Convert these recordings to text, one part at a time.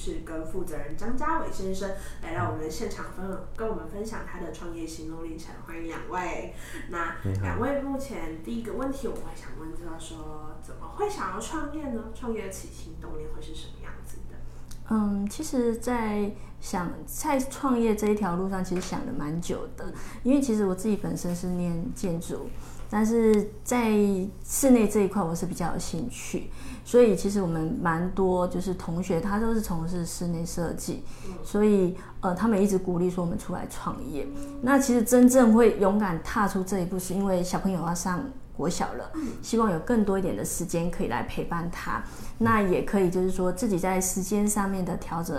士跟负责人张家伟先生来到我们的现场分跟我们分享他的创业心路历程。欢迎两位。那两位目前第一个问题我会想问，就是说怎么会想要创业呢？创业的起心动念会是什么样子的？嗯，其实，在想在创业这一条路上，其实想了蛮久的。因为其实我自己本身是念建筑，但是在室内这一块我是比较有兴趣，所以其实我们蛮多就是同学，他都是从事室内设计，所以呃，他们一直鼓励说我们出来创业。那其实真正会勇敢踏出这一步，是因为小朋友要上。国小了，希望有更多一点的时间可以来陪伴他，那也可以就是说自己在时间上面的调整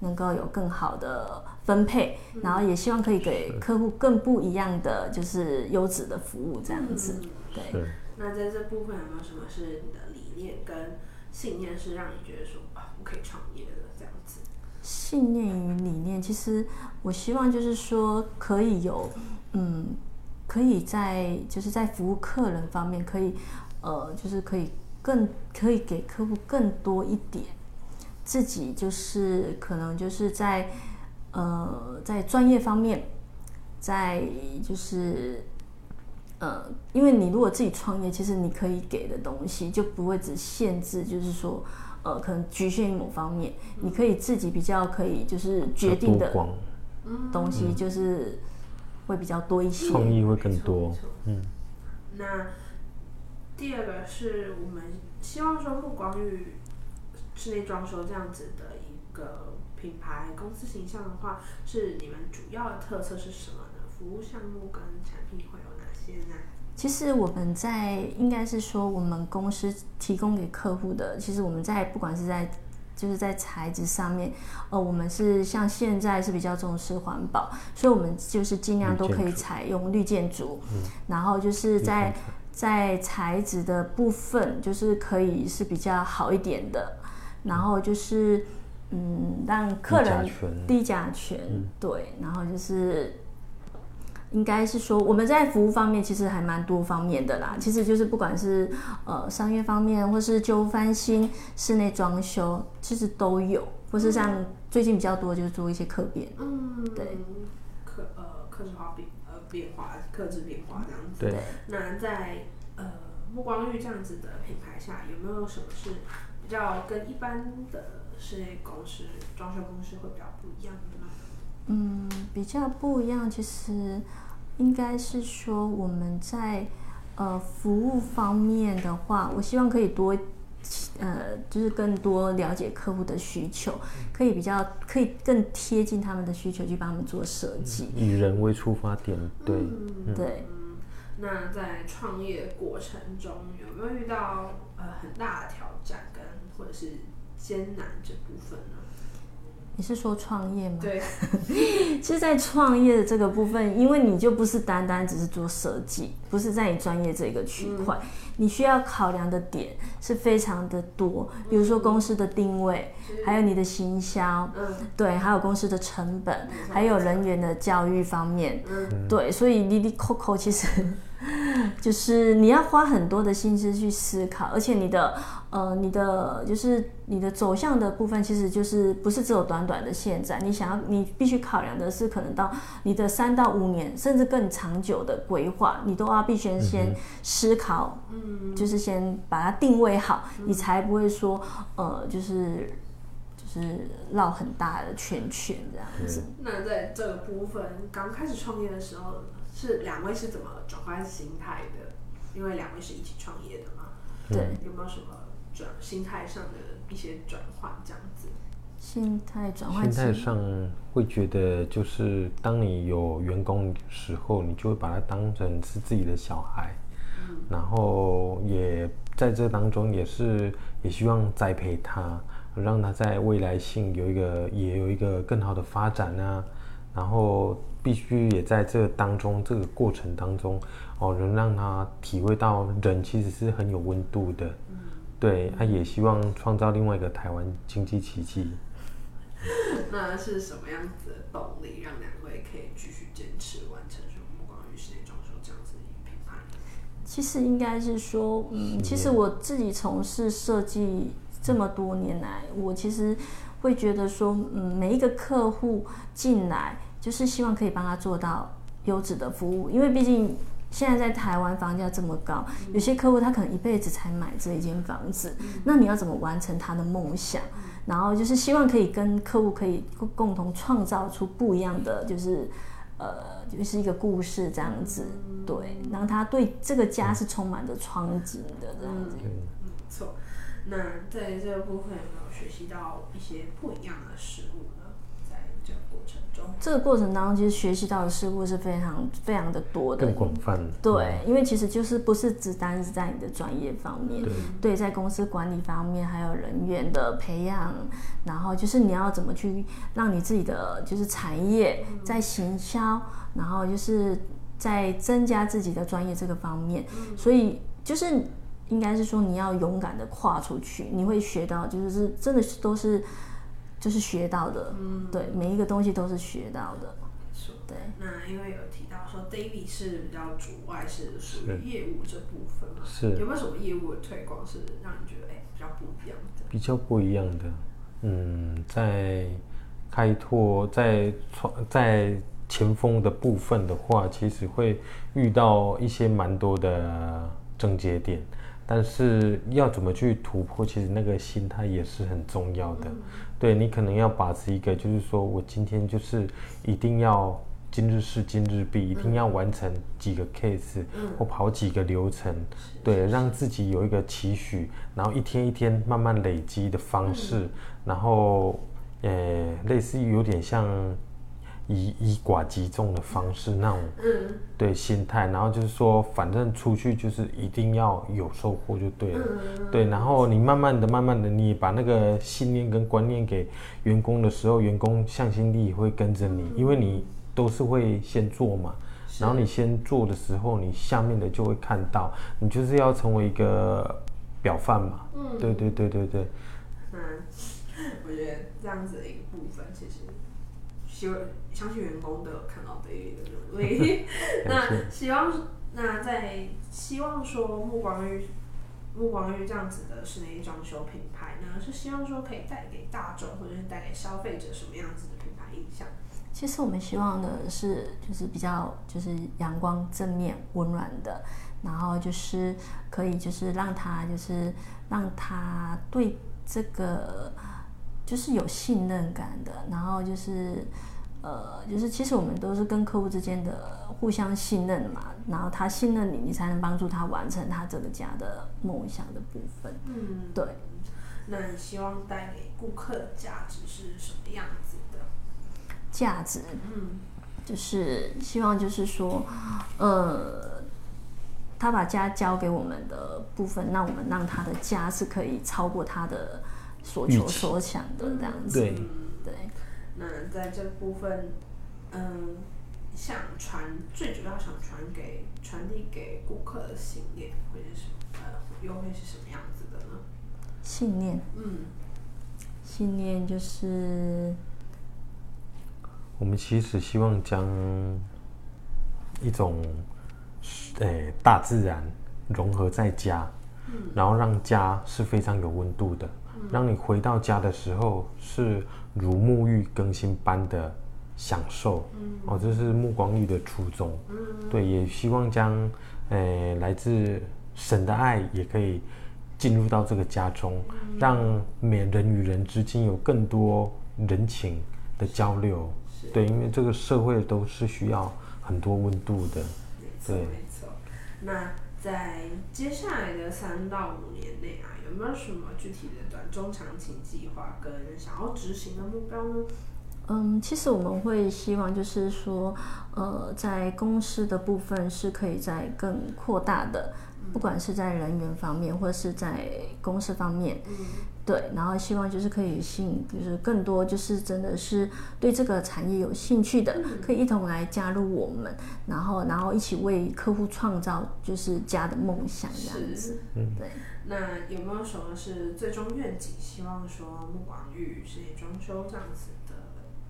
能够有更好的分配，然后也希望可以给客户更不一样的就是优质的服务这样子。对。那在这部分有没有什么是你的理念跟信念是让你觉得说啊，我可以创业的这样子？信念与理念，其实我希望就是说可以有嗯。可以在就是在服务客人方面，可以呃，就是可以更可以给客户更多一点，自己就是可能就是在呃在专业方面，在就是呃，因为你如果自己创业，其实你可以给的东西就不会只限制，就是说呃，可能局限于某方面，你可以自己比较可以就是决定的东西就是。会比较多一些，创意会更多。嗯，那第二个是我们希望说，沐光于室内装修这样子的一个品牌公司形象的话，是你们主要的特色是什么呢？服务项目跟产品会有哪些呢？其实我们在应该是说，我们公司提供给客户的，其实我们在不管是在。就是在材质上面，呃，我们是像现在是比较重视环保，所以我们就是尽量都可以采用绿建筑，嗯，然后就是在在材质的部分，就是可以是比较好一点的，然后就是嗯，让客人低甲醛，对，然后就是。应该是说，我们在服务方面其实还蛮多方面的啦。其实就是不管是呃商业方面，或是旧翻新、室内装修，其实都有。或是像最近比较多，就是做一些客变。嗯，对，客呃客制化变呃变化，客制变化这样子。对。那在呃沐光绿这样子的品牌下，有没有什么是比较跟一般的室内公司、装修公司会比较不一样的呢？嗯，比较不一样，其实应该是说我们在呃服务方面的话，我希望可以多呃，就是更多了解客户的需求，可以比较可以更贴近他们的需求去帮他们做设计，以人为出发点，对，嗯、对。那在创业过程中有没有遇到呃很大的挑战跟或者是艰难这部分呢？你是说创业吗？对，其实，在创业的这个部分，因为你就不是单单只是做设计，不是在你专业这个区块，嗯，你需要考量的点是非常的多，比如说公司的定位，嗯，还有你的行销，嗯，对，还有公司的成本，嗯，还有人员的教育方面，嗯，对，所以哩哩扣扣其实。就是你要花很多的心思去思考，而且你的呃，你的就是你的走向的部分，其实就是不是只有短短的现在。你想要，你必须考量的是可能到你的三到五年，甚至更长久的规划，你都要必须先思考，嗯，就是先把它定位好，你才不会说呃，就是就是绕很大的圈圈这样子。那在这个部分刚开始创业的时候。是两位是怎么转换心态的？因为两位是一起创业的嘛。对，有没有什么转心态上的一些转换这样子？心态转换，心态上会觉得就是当你有员工时候，你就会把他当成是自己的小孩，嗯，然后也在这当中也是也希望栽培他，让他在未来性有一个也有一个更好的发展啊。然后必须也在这个当中这个过程当中哦，能让他体会到人其实是很有温度的。嗯、对，他也希望创造另外一个台湾经济奇迹。那是什么样子的动力，让两位可以继续坚持完成说目光于室内装修这样子的一个品牌？其实应该是说，嗯，其实我自己从事设计这么多年来，我其实会觉得说，嗯，每一个客户进来，就是希望可以帮他做到优质的服务，因为毕竟现在在台湾房价这么高，有些客户他可能一辈子才买这一间房子，那你要怎么完成他的梦想？然后就是希望可以跟客户可以共同创造出不一样的，就是呃，就是一个故事这样子，对，让他对这个家是充满着憧憬的这样子。错。那在这个部分有没有学习到一些不一样的事物呢？这个过程中，这个过程当中，其实学习到的事物是非常非常的多的，更广泛。对，因为其实就是不是只单是在你的专业方面，对，对，在公司管理方面，还有人员的培养，然后就是你要怎么去让你自己的就是产业在行销，然后就是在增加自己的专业这个方面，所以就是应该是说你要勇敢的跨出去，你会学到就是真的是都是。就是学到的，嗯，对，每一个东西都是学到的。对。那因为有提到说，David 是比较主外，是属于业务这部分嘛？是。有没有什么业务的推广是让你觉得哎比较不一样的？比较不一样的，嗯，在开拓在创在前锋的部分的话，其实会遇到一些蛮多的症结点。但是要怎么去突破，其实那个心态也是很重要的。嗯、对，你可能要把持一个，就是说我今天就是一定要今日事今日毕，嗯、一定要完成几个 case，嗯、或跑几个流程，对，让自己有一个期许，然后一天一天慢慢累积的方式，嗯、然后呃，类似于有点像。以以寡击众的方式，那种对心态，然后就是说，反正出去就是一定要有收获就对了，对，然后你慢慢的、慢慢的，你把那个信念跟观念给员工的时候，员工向心力会跟着你，因为你都是会先做嘛，然后你先做的时候，你下面的就会看到，你就是要成为一个表范嘛，对对对对对，嗯，我觉得这样子的一个部分其实。希望相信员工都有看到 David 的努力。那希望那在希望说目光于目光于这样子的室内装修品牌呢，是希望说可以带给大众或者是带给消费者什么样子的品牌印象？其实我们希望的是就是比较就是阳光正面温暖的，然后就是可以就是让他就是让他对这个。就是有信任感的，然后就是，呃，就是其实我们都是跟客户之间的互相信任嘛，然后他信任你，你才能帮助他完成他这个家的梦想的部分。嗯，对。那你希望带给顾客的价值是什么样子的？价值，嗯，就是希望就是说，呃，他把家交给我们的部分，那我们让他的家是可以超过他的。所求所想的这样子，对对。那在这部分，嗯，想传最主要想传给传递给顾客的信念会是什么？呃，又会是什么样子的呢？信念，嗯，信念就是我们其实希望将一种，诶、欸，大自然融合在家，嗯，然后让家是非常有温度的。让你回到家的时候是如沐浴更新般的享受，哦，这是目光浴的初衷。对，也希望将，呃，来自神的爱也可以进入到这个家中，让每人与人之间有更多人情的交流。对，因为这个社会都是需要很多温度的。对，没错。那在接下来的三到五年内啊。有没有什么具体的短中长期计划跟想要执行的目标呢？嗯，其实我们会希望就是说，呃，在公司的部分是可以再更扩大的，不管是在人员方面或者是在公司方面。嗯对，然后希望就是可以吸引，就是更多就是真的是对这个产业有兴趣的，可以一同来加入我们，然后然后一起为客户创造就是家的梦想这样子。嗯，对。那有没有什么是最终愿景？希望说木广玉室内装修这样子的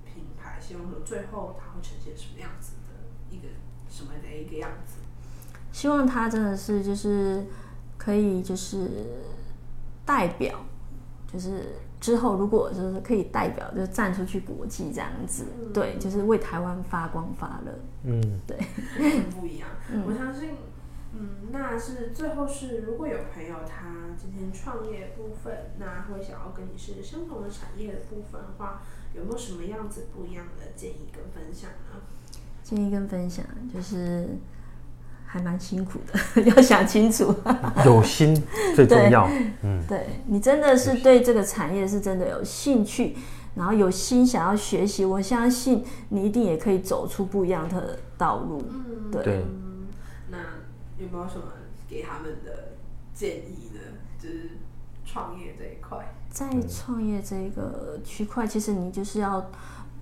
品牌，希望说最后它会呈现什么样子的一个什么的一个样子？希望他真的是就是可以就是代表。就是之后，如果就是可以代表，就是站出去国际这样子，嗯、对，就是为台湾发光发热。嗯，对，不一样。嗯、我相信，嗯，那是最后是，如果有朋友他今天创业部分，那会想要跟你是相同的产业的部分的话，有没有什么样子不一样的建议跟分享呢？建议跟分享就是。还蛮辛苦的，要想清楚。有心最重要。嗯，对你真的是对这个产业是真的有兴趣，然后有心想要学习，我相信你一定也可以走出不一样的道路。嗯，对。对那有没有什么给他们的建议呢？就是创业这一块，在创业这个区块，其实你就是要。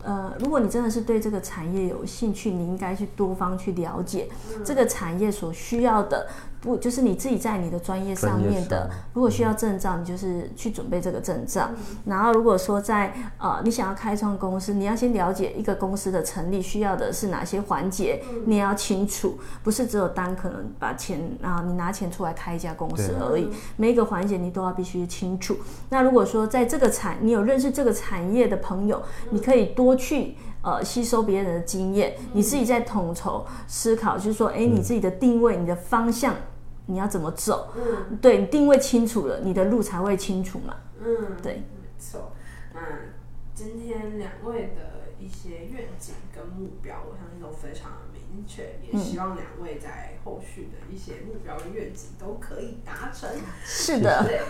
呃，如果你真的是对这个产业有兴趣，你应该去多方去了解这个产业所需要的。不，就是你自己在你的专业上面的，如果需要证照，你就是去准备这个证照。然后，如果说在呃，你想要开创公司，你要先了解一个公司的成立需要的是哪些环节，你也要清楚，不是只有单可能把钱啊，你拿钱出来开一家公司而已。每一个环节你都要必须清楚。那如果说在这个产，你有认识这个产业的朋友，你可以多去呃吸收别人的经验，你自己在统筹思考，就是说，哎，你自己的定位，你的方向。你要怎么走？嗯，对，你定位清楚了，你的路才会清楚嘛。嗯，对，没错。那今天两位的一些愿景跟目标，我相信都非常的明确，也希望两位在后续的一些目标跟愿景都可以达成。是的，对。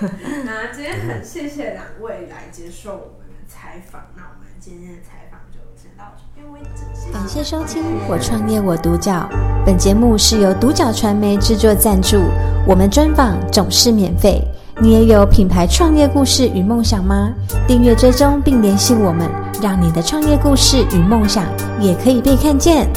那今天很谢谢两位来接受我们的采访。那我们今天的采访就先到这边为止。感谢收听《我创业我独角》，本节目是由独角传媒制作赞助，我们专访总是免费。你也有品牌创业故事与梦想吗？订阅追踪并联系我们，让你的创业故事与梦想也可以被看见。